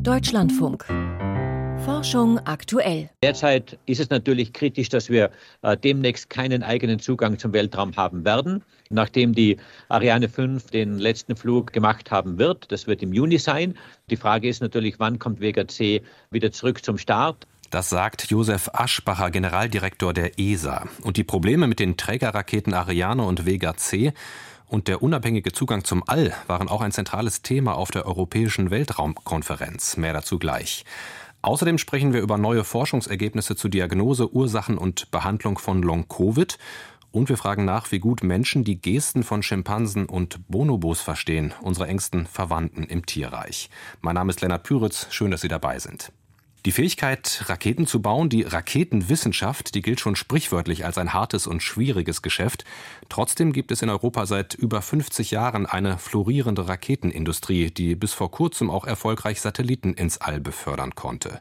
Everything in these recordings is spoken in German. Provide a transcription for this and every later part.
Deutschlandfunk. Forschung aktuell. Derzeit ist es natürlich kritisch, dass wir äh, demnächst keinen eigenen Zugang zum Weltraum haben werden. Nachdem die Ariane 5 den letzten Flug gemacht haben wird, das wird im Juni sein. Die Frage ist natürlich, wann kommt Vega C wieder zurück zum Start? Das sagt Josef Aschbacher, Generaldirektor der ESA. Und die Probleme mit den Trägerraketen Ariane und Vega C und der unabhängige Zugang zum All waren auch ein zentrales Thema auf der Europäischen Weltraumkonferenz. Mehr dazu gleich. Außerdem sprechen wir über neue Forschungsergebnisse zu Diagnose, Ursachen und Behandlung von Long-Covid. Und wir fragen nach, wie gut Menschen die Gesten von Schimpansen und Bonobos verstehen, unsere engsten Verwandten im Tierreich. Mein Name ist Lennart Püritz. Schön, dass Sie dabei sind. Die Fähigkeit, Raketen zu bauen, die Raketenwissenschaft, die gilt schon sprichwörtlich als ein hartes und schwieriges Geschäft. Trotzdem gibt es in Europa seit über 50 Jahren eine florierende Raketenindustrie, die bis vor kurzem auch erfolgreich Satelliten ins All befördern konnte.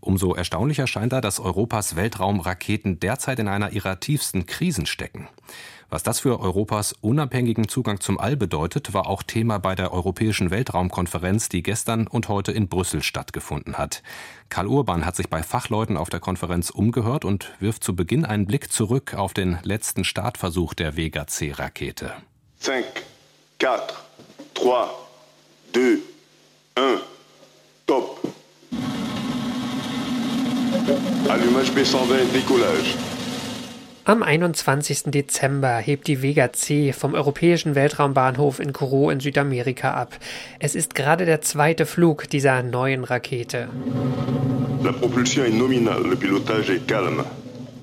Umso erstaunlicher scheint da, dass Europas Weltraumraketen derzeit in einer ihrer tiefsten Krisen stecken. Was das für Europas unabhängigen Zugang zum All bedeutet, war auch Thema bei der Europäischen Weltraumkonferenz, die gestern und heute in Brüssel stattgefunden hat. Karl Urban hat sich bei Fachleuten auf der Konferenz umgehört und wirft zu Beginn einen Blick zurück auf den letzten Startversuch der Vega C-Rakete. 5, 4, 3, 2, 1, top. Allumage B120, décollage. Am 21. Dezember hebt die Vega C vom Europäischen Weltraumbahnhof in Kourou in Südamerika ab. Es ist gerade der zweite Flug dieser neuen Rakete. La propulsion est nominale, le pilotage est calme.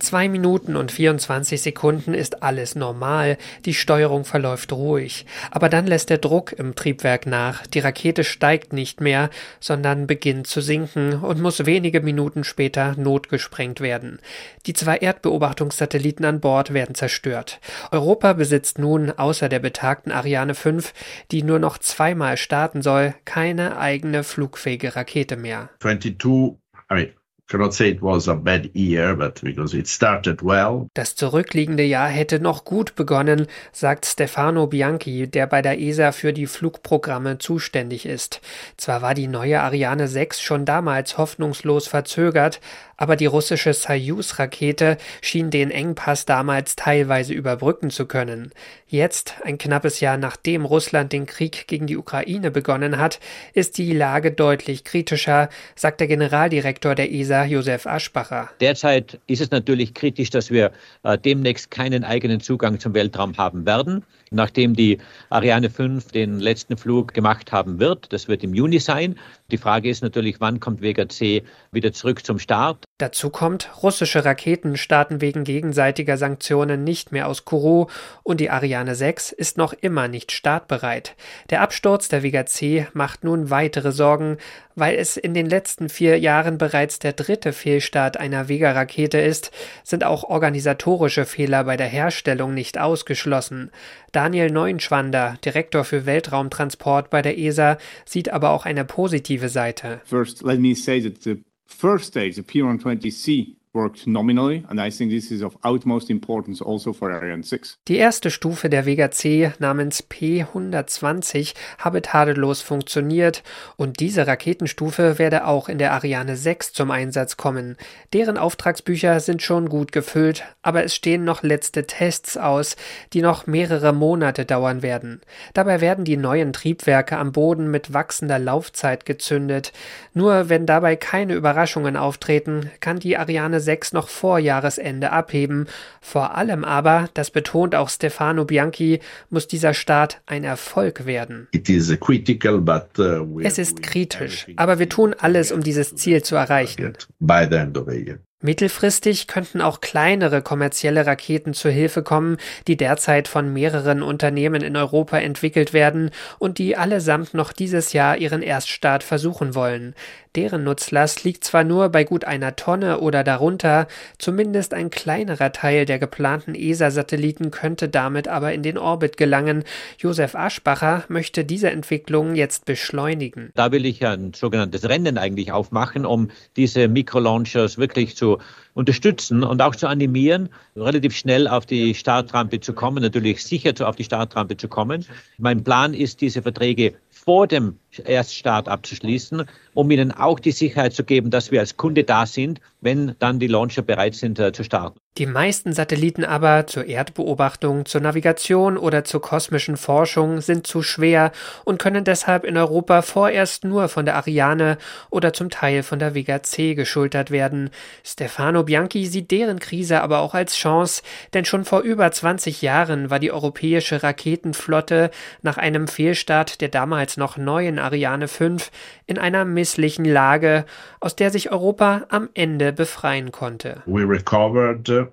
Zwei Minuten und 24 Sekunden ist alles normal, die Steuerung verläuft ruhig. Aber dann lässt der Druck im Triebwerk nach, die Rakete steigt nicht mehr, sondern beginnt zu sinken und muss wenige Minuten später notgesprengt werden. Die zwei Erdbeobachtungssatelliten an Bord werden zerstört. Europa besitzt nun, außer der betagten Ariane 5, die nur noch zweimal starten soll, keine eigene flugfähige Rakete mehr. 22, I mean, das zurückliegende Jahr hätte noch gut begonnen, sagt Stefano Bianchi, der bei der ESA für die Flugprogramme zuständig ist. Zwar war die neue Ariane 6 schon damals hoffnungslos verzögert, aber die russische Soyuz-Rakete schien den Engpass damals teilweise überbrücken zu können. Jetzt, ein knappes Jahr nachdem Russland den Krieg gegen die Ukraine begonnen hat, ist die Lage deutlich kritischer, sagt der Generaldirektor der ESA Josef Aschbacher. Derzeit ist es natürlich kritisch, dass wir äh, demnächst keinen eigenen Zugang zum Weltraum haben werden nachdem die Ariane 5 den letzten Flug gemacht haben wird. Das wird im Juni sein. Die Frage ist natürlich, wann kommt Vega C wieder zurück zum Start? Dazu kommt, russische Raketen starten wegen gegenseitiger Sanktionen nicht mehr aus Kourou und die Ariane 6 ist noch immer nicht startbereit. Der Absturz der Vega C macht nun weitere Sorgen, weil es in den letzten vier Jahren bereits der dritte Fehlstart einer Vega-Rakete ist, sind auch organisatorische Fehler bei der Herstellung nicht ausgeschlossen. Daniel Neuenschwander, Direktor für Weltraumtransport bei der ESA, sieht aber auch eine positive Seite. First, let me say that the first stage, the P120C, also for Ariane 6. Die erste Stufe der Vega C namens P120 habe tadellos funktioniert und diese Raketenstufe werde auch in der Ariane 6 zum Einsatz kommen. Deren Auftragsbücher sind schon gut gefüllt, aber es stehen noch letzte Tests aus, die noch mehrere Monate dauern werden. Dabei werden die neuen Triebwerke am Boden mit wachsender Laufzeit gezündet. Nur wenn dabei keine Überraschungen auftreten, kann die Ariane 6 noch vor Jahresende abheben. Vor allem aber, das betont auch Stefano Bianchi, muss dieser Start ein Erfolg werden. Critical, but, uh, es ist kritisch, aber wir tun alles, um dieses Ziel zu erreichen. Mittelfristig könnten auch kleinere kommerzielle Raketen zu Hilfe kommen, die derzeit von mehreren Unternehmen in Europa entwickelt werden und die allesamt noch dieses Jahr ihren Erststart versuchen wollen. Deren Nutzlast liegt zwar nur bei gut einer Tonne oder darunter, zumindest ein kleinerer Teil der geplanten ESA-Satelliten könnte damit aber in den Orbit gelangen. Josef Aschbacher möchte diese Entwicklung jetzt beschleunigen. Da will ich ein sogenanntes Rennen eigentlich aufmachen, um diese Mikrolaunchers wirklich zu unterstützen und auch zu animieren, relativ schnell auf die Startrampe zu kommen, natürlich sicher auf die Startrampe zu kommen. Mein Plan ist, diese Verträge vor dem Erststart abzuschließen, um ihnen auch die Sicherheit zu geben, dass wir als Kunde da sind, wenn dann die Launcher bereit sind äh, zu starten. Die meisten Satelliten aber zur Erdbeobachtung, zur Navigation oder zur kosmischen Forschung sind zu schwer und können deshalb in Europa vorerst nur von der Ariane oder zum Teil von der Vega C geschultert werden. Stefano Bianchi sieht deren Krise aber auch als Chance, denn schon vor über 20 Jahren war die europäische Raketenflotte nach einem Fehlstart der damals noch neuen Ariane 5 in einer misslichen Lage, aus der sich Europa am Ende befreien konnte. We recovered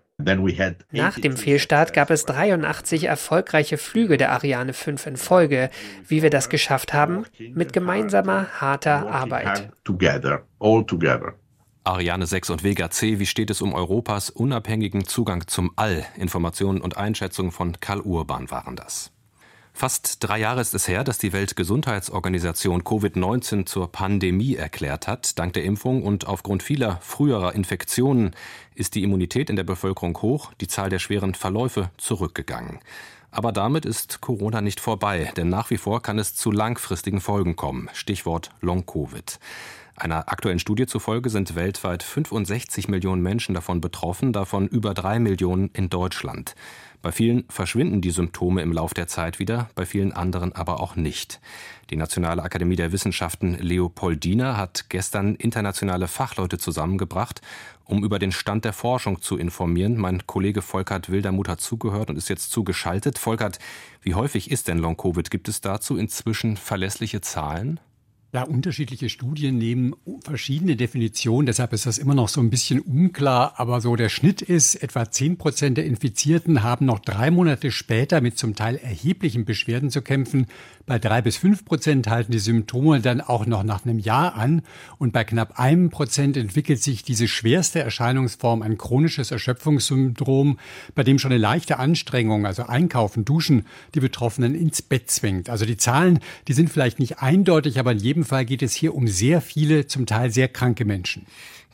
nach dem Fehlstart gab es 83 erfolgreiche Flüge der Ariane 5 in Folge. Wie wir das geschafft haben? Mit gemeinsamer, harter Arbeit. Ariane 6 und Vega C, wie steht es um Europas unabhängigen Zugang zum All? Informationen und Einschätzungen von Karl Urban waren das. Fast drei Jahre ist es her, dass die Weltgesundheitsorganisation Covid-19 zur Pandemie erklärt hat. Dank der Impfung und aufgrund vieler früherer Infektionen ist die Immunität in der Bevölkerung hoch, die Zahl der schweren Verläufe zurückgegangen. Aber damit ist Corona nicht vorbei, denn nach wie vor kann es zu langfristigen Folgen kommen. Stichwort Long-Covid. Einer aktuellen Studie zufolge sind weltweit 65 Millionen Menschen davon betroffen, davon über drei Millionen in Deutschland. Bei vielen verschwinden die Symptome im Lauf der Zeit wieder, bei vielen anderen aber auch nicht. Die Nationale Akademie der Wissenschaften Leopoldina hat gestern internationale Fachleute zusammengebracht, um über den Stand der Forschung zu informieren. Mein Kollege Volkert Wildermuth hat zugehört und ist jetzt zugeschaltet. Volkert, wie häufig ist denn Long-Covid? Gibt es dazu inzwischen verlässliche Zahlen? Ja, unterschiedliche Studien nehmen verschiedene Definitionen, deshalb ist das immer noch so ein bisschen unklar. Aber so der Schnitt ist, etwa zehn Prozent der Infizierten haben noch drei Monate später mit zum Teil erheblichen Beschwerden zu kämpfen. Bei drei bis fünf Prozent halten die Symptome dann auch noch nach einem Jahr an. Und bei knapp einem Prozent entwickelt sich diese schwerste Erscheinungsform, ein chronisches Erschöpfungssyndrom, bei dem schon eine leichte Anstrengung, also Einkaufen, Duschen, die Betroffenen ins Bett zwingt. Also die Zahlen, die sind vielleicht nicht eindeutig, aber in jedem jedem Fall geht es hier um sehr viele, zum Teil sehr kranke Menschen.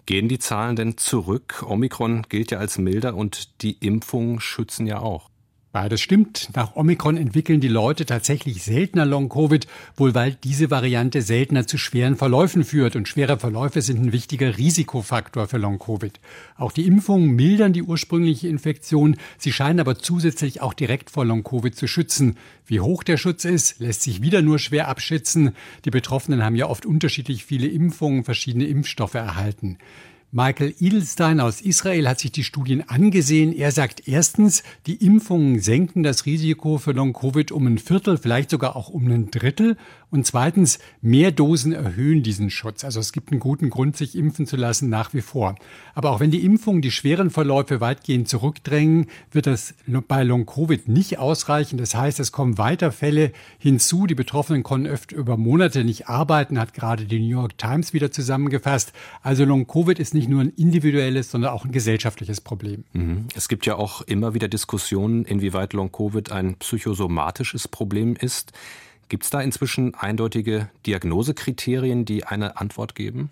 Gehen die Zahlen denn zurück? Omikron gilt ja als milder und die Impfungen schützen ja auch. Beides stimmt. Nach Omikron entwickeln die Leute tatsächlich seltener Long-Covid, wohl weil diese Variante seltener zu schweren Verläufen führt. Und schwere Verläufe sind ein wichtiger Risikofaktor für Long-Covid. Auch die Impfungen mildern die ursprüngliche Infektion. Sie scheinen aber zusätzlich auch direkt vor Long-Covid zu schützen. Wie hoch der Schutz ist, lässt sich wieder nur schwer abschätzen. Die Betroffenen haben ja oft unterschiedlich viele Impfungen, verschiedene Impfstoffe erhalten. Michael Edelstein aus Israel hat sich die Studien angesehen. Er sagt erstens, die Impfungen senken das Risiko für Long-Covid um ein Viertel, vielleicht sogar auch um ein Drittel. Und zweitens, mehr Dosen erhöhen diesen Schutz. Also es gibt einen guten Grund, sich impfen zu lassen nach wie vor. Aber auch wenn die Impfungen die schweren Verläufe weitgehend zurückdrängen, wird das bei Long-Covid nicht ausreichen. Das heißt, es kommen weiter Fälle hinzu. Die Betroffenen konnten oft über Monate nicht arbeiten, hat gerade die New York Times wieder zusammengefasst. Also Long-Covid ist nicht nur ein individuelles, sondern auch ein gesellschaftliches Problem. Mhm. Es gibt ja auch immer wieder Diskussionen, inwieweit Long-Covid ein psychosomatisches Problem ist. Gibt es da inzwischen eindeutige Diagnosekriterien, die eine Antwort geben?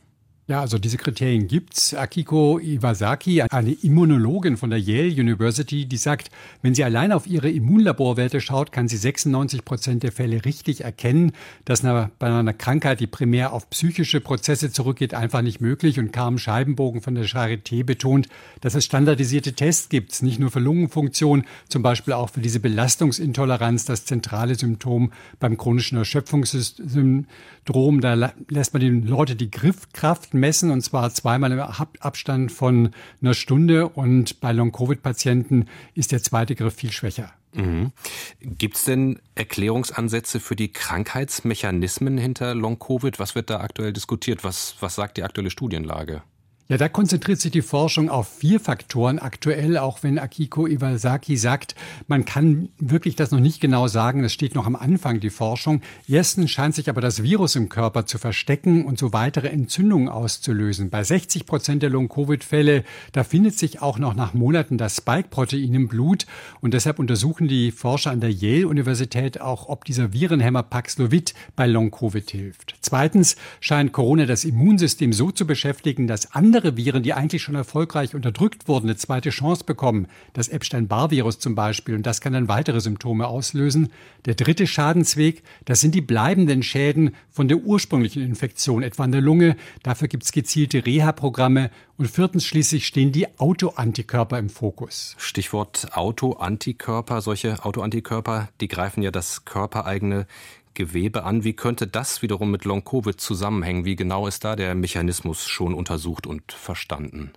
Ja, also diese Kriterien gibt's. Akiko Iwasaki, eine Immunologin von der Yale University, die sagt, wenn sie allein auf ihre Immunlaborwerte schaut, kann sie 96 Prozent der Fälle richtig erkennen. Dass bei einer Krankheit, die primär auf psychische Prozesse zurückgeht, einfach nicht möglich. Und Carmen Scheibenbogen von der Charité betont, dass es standardisierte Tests gibt, nicht nur für Lungenfunktion, zum Beispiel auch für diese Belastungsintoleranz, das zentrale Symptom beim chronischen Erschöpfungssyndrom. Da lässt man den Leute die Griffkraft messen und zwar zweimal im Abstand von einer Stunde und bei Long-Covid-Patienten ist der zweite Griff viel schwächer. Mhm. Gibt es denn Erklärungsansätze für die Krankheitsmechanismen hinter Long-Covid? Was wird da aktuell diskutiert? Was, was sagt die aktuelle Studienlage? Ja, da konzentriert sich die Forschung auf vier Faktoren aktuell, auch wenn Akiko Iwasaki sagt, man kann wirklich das noch nicht genau sagen, es steht noch am Anfang die Forschung. Erstens scheint sich aber das Virus im Körper zu verstecken und so weitere Entzündungen auszulösen. Bei 60 Prozent der Long-Covid-Fälle, da findet sich auch noch nach Monaten das Spike-Protein im Blut und deshalb untersuchen die Forscher an der Yale-Universität auch, ob dieser Virenhemmer Paxlovid bei Long-Covid hilft. Zweitens scheint Corona das Immunsystem so zu beschäftigen, dass andere Viren, die eigentlich schon erfolgreich unterdrückt wurden, eine zweite Chance bekommen. Das Epstein-Barr-Virus zum Beispiel. Und das kann dann weitere Symptome auslösen. Der dritte Schadensweg, das sind die bleibenden Schäden von der ursprünglichen Infektion, etwa an der Lunge. Dafür gibt es gezielte Reha-Programme. Und viertens schließlich stehen die Autoantikörper im Fokus. Stichwort Autoantikörper. Solche Autoantikörper, die greifen ja das körpereigene Gewebe an. Wie könnte das wiederum mit Long-Covid zusammenhängen? Wie genau ist da der Mechanismus schon untersucht und verstanden?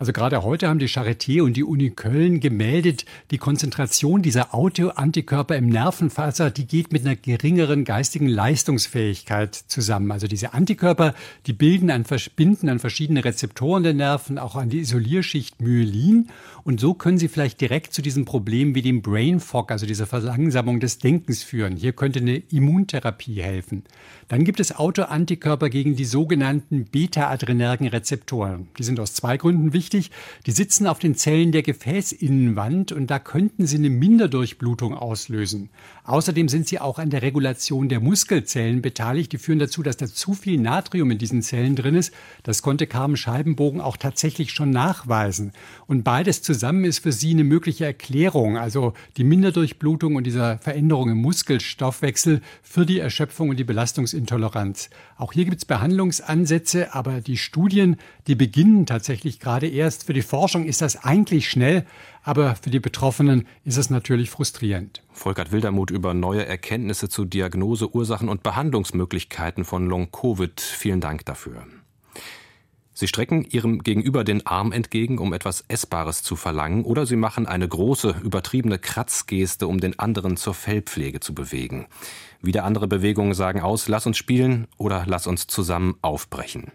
Also gerade heute haben die Charité und die Uni Köln gemeldet, die Konzentration dieser Autoantikörper im Nervenfaser, die geht mit einer geringeren geistigen Leistungsfähigkeit zusammen. Also diese Antikörper, die bilden an, verbinden an verschiedene Rezeptoren der Nerven, auch an die Isolierschicht Myelin. Und so können sie vielleicht direkt zu diesem Problem wie dem Brain Fog, also dieser Verlangsamung des Denkens führen. Hier könnte eine Immuntherapie helfen. Dann gibt es Autoantikörper gegen die sogenannten beta-adrenergen Rezeptoren. Die sind aus zwei Gründen wichtig wichtig. Die sitzen auf den Zellen der Gefäßinnenwand und da könnten sie eine Minderdurchblutung auslösen. Außerdem sind sie auch an der Regulation der Muskelzellen beteiligt. Die führen dazu, dass da zu viel Natrium in diesen Zellen drin ist. Das konnte Carmen Scheibenbogen auch tatsächlich schon nachweisen. Und beides zusammen ist für sie eine mögliche Erklärung, also die Minderdurchblutung und dieser Veränderung im Muskelstoffwechsel für die Erschöpfung und die Belastungsintoleranz. Auch hier gibt es Behandlungsansätze, aber die Studien, die beginnen tatsächlich gerade erst. Für die Forschung ist das eigentlich schnell, aber für die Betroffenen ist es natürlich frustrierend. Volkert Wildermuth über neue Erkenntnisse zu Diagnose, Ursachen und Behandlungsmöglichkeiten von Long-Covid. Vielen Dank dafür. Sie strecken ihrem Gegenüber den Arm entgegen, um etwas Essbares zu verlangen, oder sie machen eine große, übertriebene Kratzgeste, um den anderen zur Fellpflege zu bewegen. Wieder andere Bewegungen sagen aus, lass uns spielen oder lass uns zusammen aufbrechen.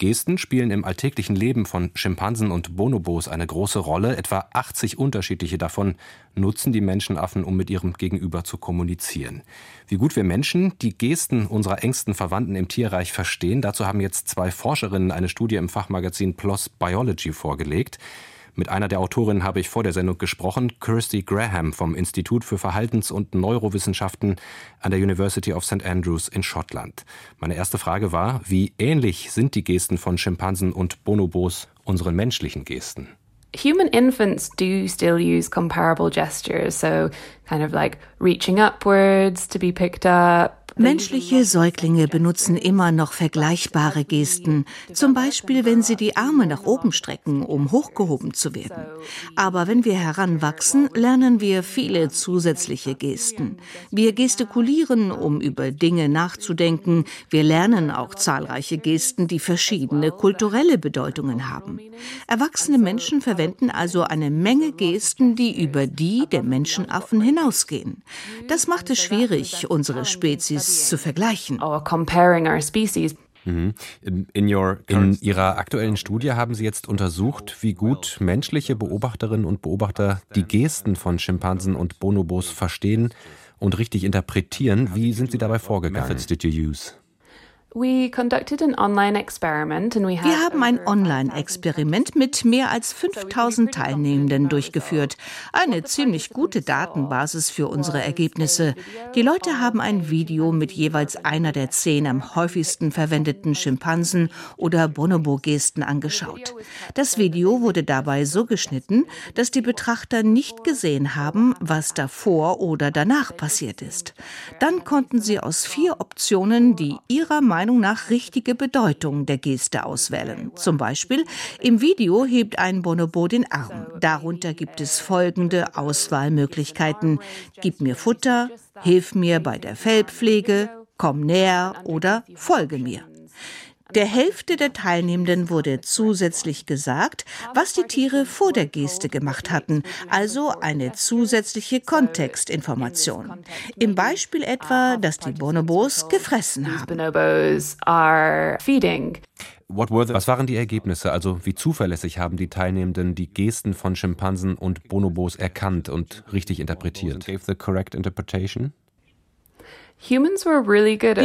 Gesten spielen im alltäglichen Leben von Schimpansen und Bonobos eine große Rolle. Etwa 80 unterschiedliche davon nutzen die Menschenaffen, um mit ihrem Gegenüber zu kommunizieren. Wie gut wir Menschen die Gesten unserer engsten Verwandten im Tierreich verstehen, dazu haben jetzt zwei Forscherinnen eine Studie im Fachmagazin PLOS Biology vorgelegt. Mit einer der Autorinnen habe ich vor der Sendung gesprochen, Kirsty Graham vom Institut für Verhaltens- und Neurowissenschaften an der University of St. Andrews in Schottland. Meine erste Frage war, wie ähnlich sind die Gesten von Schimpansen und Bonobos unseren menschlichen Gesten? Human infants do still use comparable gestures, so kind of like reaching upwards to be picked up, Menschliche Säuglinge benutzen immer noch vergleichbare Gesten, zum Beispiel wenn sie die Arme nach oben strecken, um hochgehoben zu werden. Aber wenn wir heranwachsen, lernen wir viele zusätzliche Gesten. Wir gestikulieren, um über Dinge nachzudenken. Wir lernen auch zahlreiche Gesten, die verschiedene kulturelle Bedeutungen haben. Erwachsene Menschen verwenden also eine Menge Gesten, die über die der Menschenaffen hinausgehen. Das macht es schwierig, unsere Spezies zu vergleichen. Mhm. In, your, in Ihrer aktuellen Studie haben Sie jetzt untersucht, wie gut menschliche Beobachterinnen und Beobachter die Gesten von Schimpansen und Bonobos verstehen und richtig interpretieren. Wie sind Sie dabei vorgegangen? Wir haben ein Online-Experiment mit mehr als 5000 Teilnehmenden durchgeführt. Eine ziemlich gute Datenbasis für unsere Ergebnisse. Die Leute haben ein Video mit jeweils einer der zehn am häufigsten verwendeten Schimpansen oder Bonobo-Gesten angeschaut. Das Video wurde dabei so geschnitten, dass die Betrachter nicht gesehen haben, was davor oder danach passiert ist. Dann konnten sie aus vier Optionen, die ihrer Meinung Meinung nach richtige Bedeutung der Geste auswählen. Zum Beispiel im Video hebt ein Bonobo den Arm. Darunter gibt es folgende Auswahlmöglichkeiten. Gib mir Futter, hilf mir bei der Fellpflege, komm näher oder folge mir. Der Hälfte der Teilnehmenden wurde zusätzlich gesagt, was die Tiere vor der Geste gemacht hatten, also eine zusätzliche Kontextinformation. Im Beispiel etwa, dass die Bonobos gefressen haben. Was waren die Ergebnisse? Also wie zuverlässig haben die Teilnehmenden die Gesten von Schimpansen und Bonobos erkannt und richtig interpretiert? Die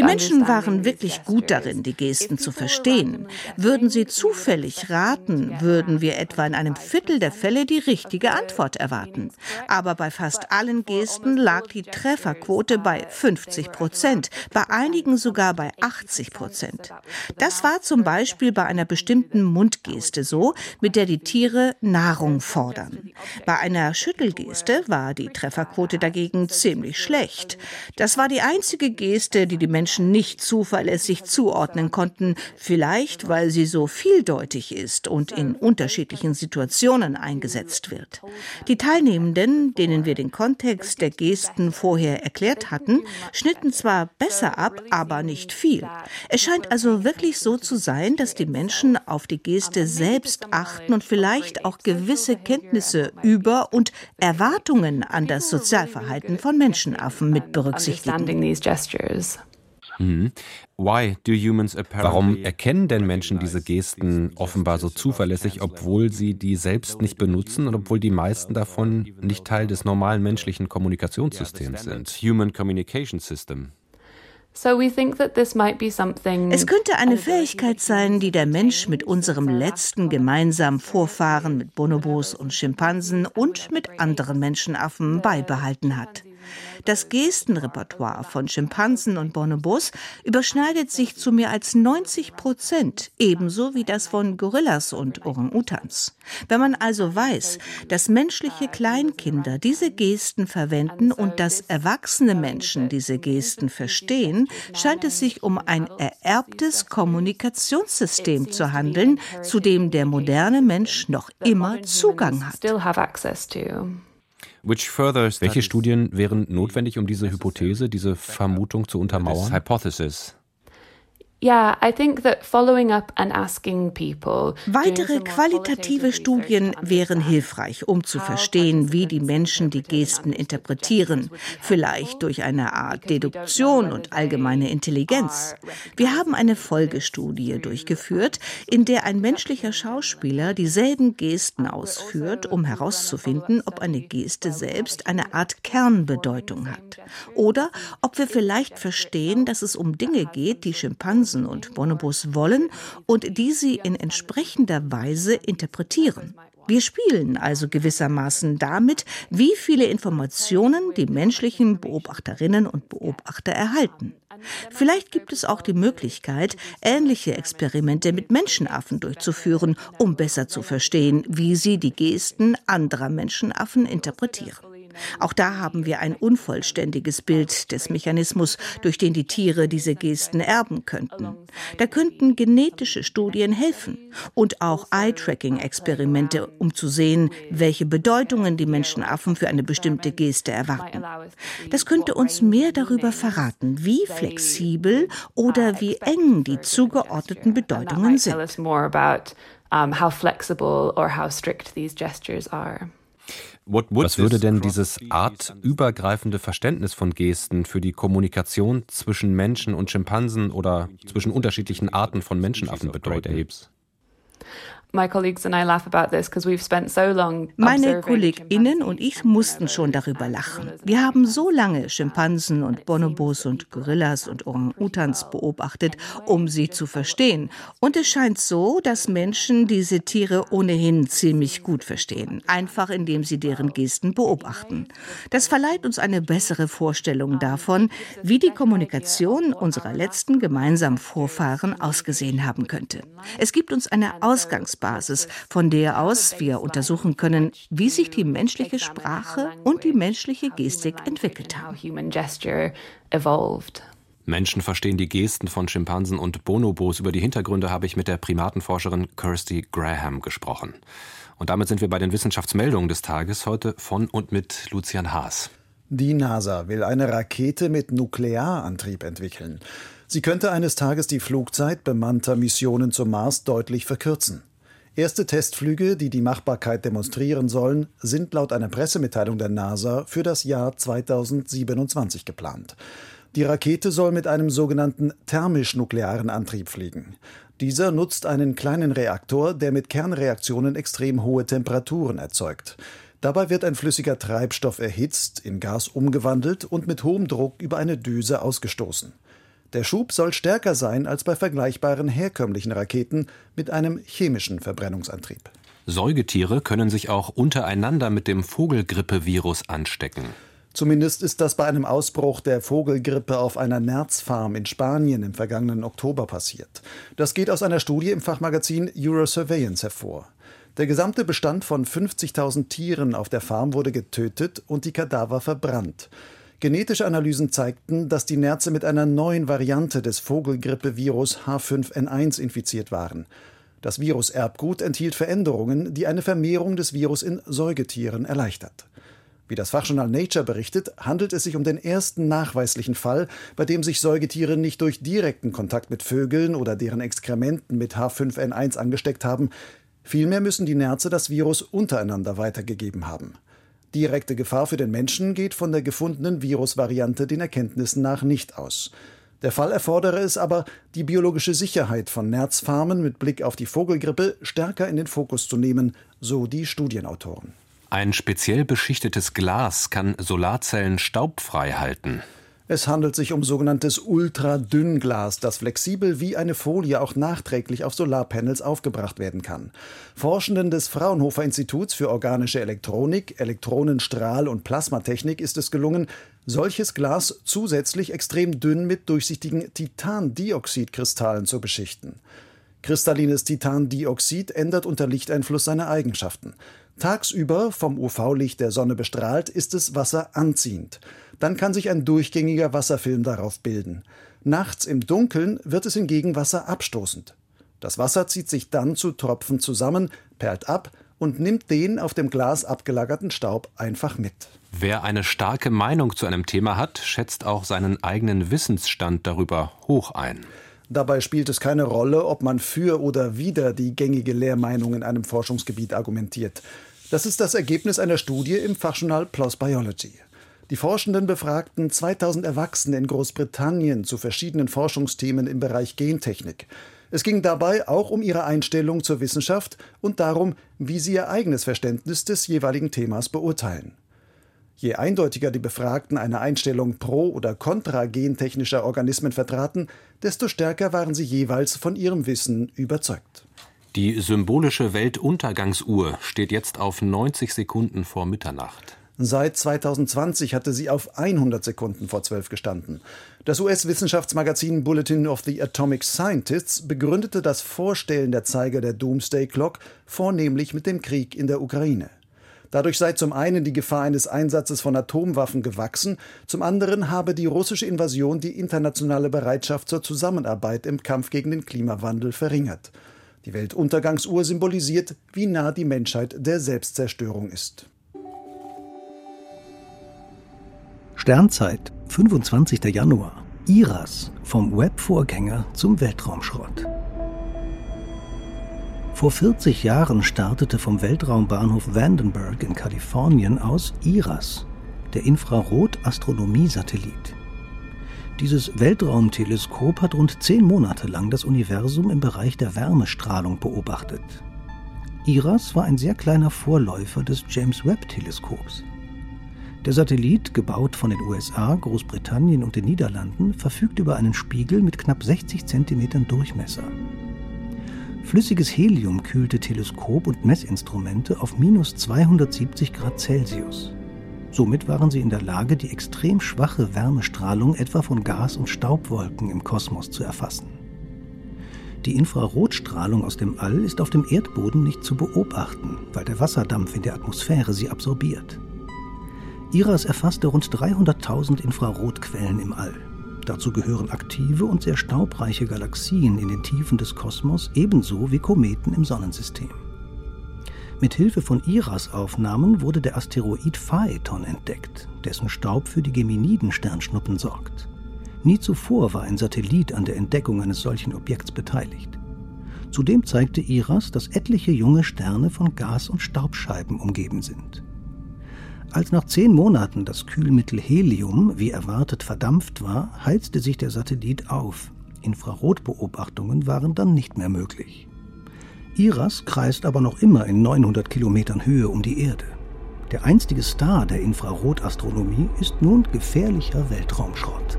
Menschen waren wirklich gut darin, die Gesten zu verstehen. Würden sie zufällig raten, würden wir etwa in einem Viertel der Fälle die richtige Antwort erwarten. Aber bei fast allen Gesten lag die Trefferquote bei 50 Prozent, bei einigen sogar bei 80 Prozent. Das war zum Beispiel bei einer bestimmten Mundgeste so, mit der die Tiere Nahrung fordern. Bei einer Schüttelgeste war die Trefferquote dagegen ziemlich schlecht. Das war die einzige einzige Geste, die die Menschen nicht zuverlässig zuordnen konnten, vielleicht weil sie so vieldeutig ist und in unterschiedlichen Situationen eingesetzt wird. Die Teilnehmenden, denen wir den Kontext der Gesten vorher erklärt hatten, schnitten zwar besser ab, aber nicht viel. Es scheint also wirklich so zu sein, dass die Menschen auf die Geste selbst achten und vielleicht auch gewisse Kenntnisse über und Erwartungen an das Sozialverhalten von Menschenaffen mit berücksichtigen these gestures. Mhm. Warum erkennen denn Menschen diese Gesten offenbar so zuverlässig, obwohl sie die selbst nicht benutzen und obwohl die meisten davon nicht Teil des normalen menschlichen Kommunikationssystems sind? Human Communication System. Es könnte eine Fähigkeit sein, die der Mensch mit unserem letzten gemeinsamen Vorfahren, mit Bonobos und Schimpansen und mit anderen Menschenaffen beibehalten hat. Das Gestenrepertoire von Schimpansen und Bonobos überschneidet sich zu mehr als 90 Prozent, ebenso wie das von Gorillas und Orang-Utans. Wenn man also weiß, dass menschliche Kleinkinder diese Gesten verwenden und dass erwachsene Menschen diese Gesten verstehen, scheint es sich um ein ererbtes Kommunikationssystem zu handeln, zu dem der moderne Mensch noch immer Zugang hat. Welche Studien wären notwendig, um diese Hypothese, diese Vermutung zu untermauern? Weitere qualitative Studien wären hilfreich, um zu verstehen, wie die Menschen die Gesten interpretieren, vielleicht durch eine Art Deduktion und allgemeine Intelligenz. Wir haben eine Folgestudie durchgeführt, in der ein menschlicher Schauspieler dieselben Gesten ausführt, um herauszufinden, ob eine Geste selbst eine Art Kernbedeutung hat. oder ob wir vielleicht verstehen, dass es um Dinge geht, die Schimpansen Schimpansen und Bonobos wollen und die sie in entsprechender Weise interpretieren. Wir spielen also gewissermaßen damit, wie viele Informationen die menschlichen Beobachterinnen und Beobachter erhalten. Vielleicht gibt es auch die Möglichkeit, ähnliche Experimente mit Menschenaffen durchzuführen, um besser zu verstehen, wie sie die Gesten anderer Menschenaffen interpretieren. Auch da haben wir ein unvollständiges Bild des Mechanismus, durch den die Tiere diese Gesten erben könnten. Da könnten genetische Studien helfen und auch Eye-Tracking-Experimente, um zu sehen, welche Bedeutungen die Menschenaffen für eine bestimmte Geste erwarten. Das könnte uns mehr darüber verraten, wie flexibel oder wie eng die zugeordneten Bedeutungen sind. how flexible or how strict these gestures are. Was würde denn dieses artübergreifende Verständnis von Gesten für die Kommunikation zwischen Menschen und Schimpansen oder zwischen unterschiedlichen Arten von Menschenaffen bedeuten? Meine KollegInnen und ich mussten schon darüber lachen. Wir haben so lange Schimpansen und Bonobos und Gorillas und Orang-Utans beobachtet, um sie zu verstehen. Und es scheint so, dass Menschen diese Tiere ohnehin ziemlich gut verstehen, einfach indem sie deren Gesten beobachten. Das verleiht uns eine bessere Vorstellung davon, wie die Kommunikation unserer letzten gemeinsamen Vorfahren ausgesehen haben könnte. Es gibt uns eine Ausgangsbasis Basis, von der aus wir untersuchen können, wie sich die menschliche Sprache und die menschliche Gestik entwickelt haben. Menschen verstehen die Gesten von Schimpansen und Bonobos. Über die Hintergründe habe ich mit der Primatenforscherin Kirsty Graham gesprochen. Und damit sind wir bei den Wissenschaftsmeldungen des Tages heute von und mit Lucian Haas. Die NASA will eine Rakete mit Nuklearantrieb entwickeln. Sie könnte eines Tages die Flugzeit bemannter Missionen zum Mars deutlich verkürzen. Erste Testflüge, die die Machbarkeit demonstrieren sollen, sind laut einer Pressemitteilung der NASA für das Jahr 2027 geplant. Die Rakete soll mit einem sogenannten thermisch-nuklearen Antrieb fliegen. Dieser nutzt einen kleinen Reaktor, der mit Kernreaktionen extrem hohe Temperaturen erzeugt. Dabei wird ein flüssiger Treibstoff erhitzt, in Gas umgewandelt und mit hohem Druck über eine Düse ausgestoßen. Der Schub soll stärker sein als bei vergleichbaren herkömmlichen Raketen mit einem chemischen Verbrennungsantrieb. Säugetiere können sich auch untereinander mit dem Vogelgrippevirus anstecken. Zumindest ist das bei einem Ausbruch der Vogelgrippe auf einer Nerzfarm in Spanien im vergangenen Oktober passiert. Das geht aus einer Studie im Fachmagazin Eurosurveillance hervor. Der gesamte Bestand von 50.000 Tieren auf der Farm wurde getötet und die Kadaver verbrannt. Genetische Analysen zeigten, dass die Nerze mit einer neuen Variante des Vogelgrippevirus H5N1 infiziert waren. Das Viruserbgut enthielt Veränderungen, die eine Vermehrung des Virus in Säugetieren erleichtert. Wie das Fachjournal Nature berichtet, handelt es sich um den ersten nachweislichen Fall, bei dem sich Säugetiere nicht durch direkten Kontakt mit Vögeln oder deren Exkrementen mit H5N1 angesteckt haben, Vielmehr müssen die Nerze das Virus untereinander weitergegeben haben. Direkte Gefahr für den Menschen geht von der gefundenen Virusvariante den Erkenntnissen nach nicht aus. Der Fall erfordere es aber, die biologische Sicherheit von Nerzfarmen mit Blick auf die Vogelgrippe stärker in den Fokus zu nehmen, so die Studienautoren. Ein speziell beschichtetes Glas kann Solarzellen staubfrei halten. Es handelt sich um sogenanntes Ultradünnglas, das flexibel wie eine Folie auch nachträglich auf Solarpanels aufgebracht werden kann. Forschenden des Fraunhofer Instituts für organische Elektronik, Elektronenstrahl und Plasmatechnik ist es gelungen, solches Glas zusätzlich extrem dünn mit durchsichtigen Titandioxidkristallen zu beschichten. Kristallines Titandioxid ändert unter Lichteinfluss seine Eigenschaften. Tagsüber, vom UV-Licht der Sonne bestrahlt, ist es wasseranziehend. Dann kann sich ein durchgängiger Wasserfilm darauf bilden. Nachts im Dunkeln wird es hingegen wasserabstoßend. Das Wasser zieht sich dann zu Tropfen zusammen, perlt ab und nimmt den auf dem Glas abgelagerten Staub einfach mit. Wer eine starke Meinung zu einem Thema hat, schätzt auch seinen eigenen Wissensstand darüber hoch ein. Dabei spielt es keine Rolle, ob man für oder wider die gängige Lehrmeinung in einem Forschungsgebiet argumentiert. Das ist das Ergebnis einer Studie im Fachjournal PLOS Biology. Die Forschenden befragten 2000 Erwachsene in Großbritannien zu verschiedenen Forschungsthemen im Bereich Gentechnik. Es ging dabei auch um ihre Einstellung zur Wissenschaft und darum, wie sie ihr eigenes Verständnis des jeweiligen Themas beurteilen. Je eindeutiger die Befragten eine Einstellung pro oder contra gentechnischer Organismen vertraten, desto stärker waren sie jeweils von ihrem Wissen überzeugt. Die symbolische Weltuntergangsuhr steht jetzt auf 90 Sekunden vor Mitternacht. Seit 2020 hatte sie auf 100 Sekunden vor 12 gestanden. Das US-Wissenschaftsmagazin Bulletin of the Atomic Scientists begründete das Vorstellen der Zeiger der Doomsday Clock vornehmlich mit dem Krieg in der Ukraine. Dadurch sei zum einen die Gefahr eines Einsatzes von Atomwaffen gewachsen, zum anderen habe die russische Invasion die internationale Bereitschaft zur Zusammenarbeit im Kampf gegen den Klimawandel verringert. Die Weltuntergangsuhr symbolisiert, wie nah die Menschheit der Selbstzerstörung ist. Sternzeit, 25. Januar. IRAS vom Webvorgänger zum Weltraumschrott. Vor 40 Jahren startete vom Weltraumbahnhof Vandenberg in Kalifornien aus IRAS, der Infrarot-Astronomie-Satellit. Dieses Weltraumteleskop hat rund zehn Monate lang das Universum im Bereich der Wärmestrahlung beobachtet. IRAS war ein sehr kleiner Vorläufer des James Webb-Teleskops. Der Satellit, gebaut von den USA, Großbritannien und den Niederlanden, verfügt über einen Spiegel mit knapp 60 cm Durchmesser. Flüssiges Helium kühlte Teleskop und Messinstrumente auf minus 270 Grad Celsius. Somit waren sie in der Lage, die extrem schwache Wärmestrahlung etwa von Gas- und Staubwolken im Kosmos zu erfassen. Die Infrarotstrahlung aus dem All ist auf dem Erdboden nicht zu beobachten, weil der Wasserdampf in der Atmosphäre sie absorbiert. IRAS erfasste rund 300.000 Infrarotquellen im All. Dazu gehören aktive und sehr staubreiche Galaxien in den Tiefen des Kosmos ebenso wie Kometen im Sonnensystem. Mit Hilfe von IRAS-Aufnahmen wurde der Asteroid Phaeton entdeckt, dessen Staub für die Geminiden-Sternschnuppen sorgt. Nie zuvor war ein Satellit an der Entdeckung eines solchen Objekts beteiligt. Zudem zeigte IRAS, dass etliche junge Sterne von Gas- und Staubscheiben umgeben sind. Als nach zehn Monaten das Kühlmittel Helium, wie erwartet, verdampft war, heizte sich der Satellit auf. Infrarotbeobachtungen waren dann nicht mehr möglich. IRAS kreist aber noch immer in 900 Kilometern Höhe um die Erde. Der einstige Star der Infrarotastronomie ist nun gefährlicher Weltraumschrott.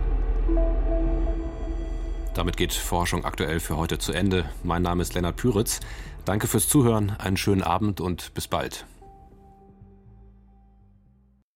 Damit geht Forschung aktuell für heute zu Ende. Mein Name ist Lennart Püritz. Danke fürs Zuhören, einen schönen Abend und bis bald.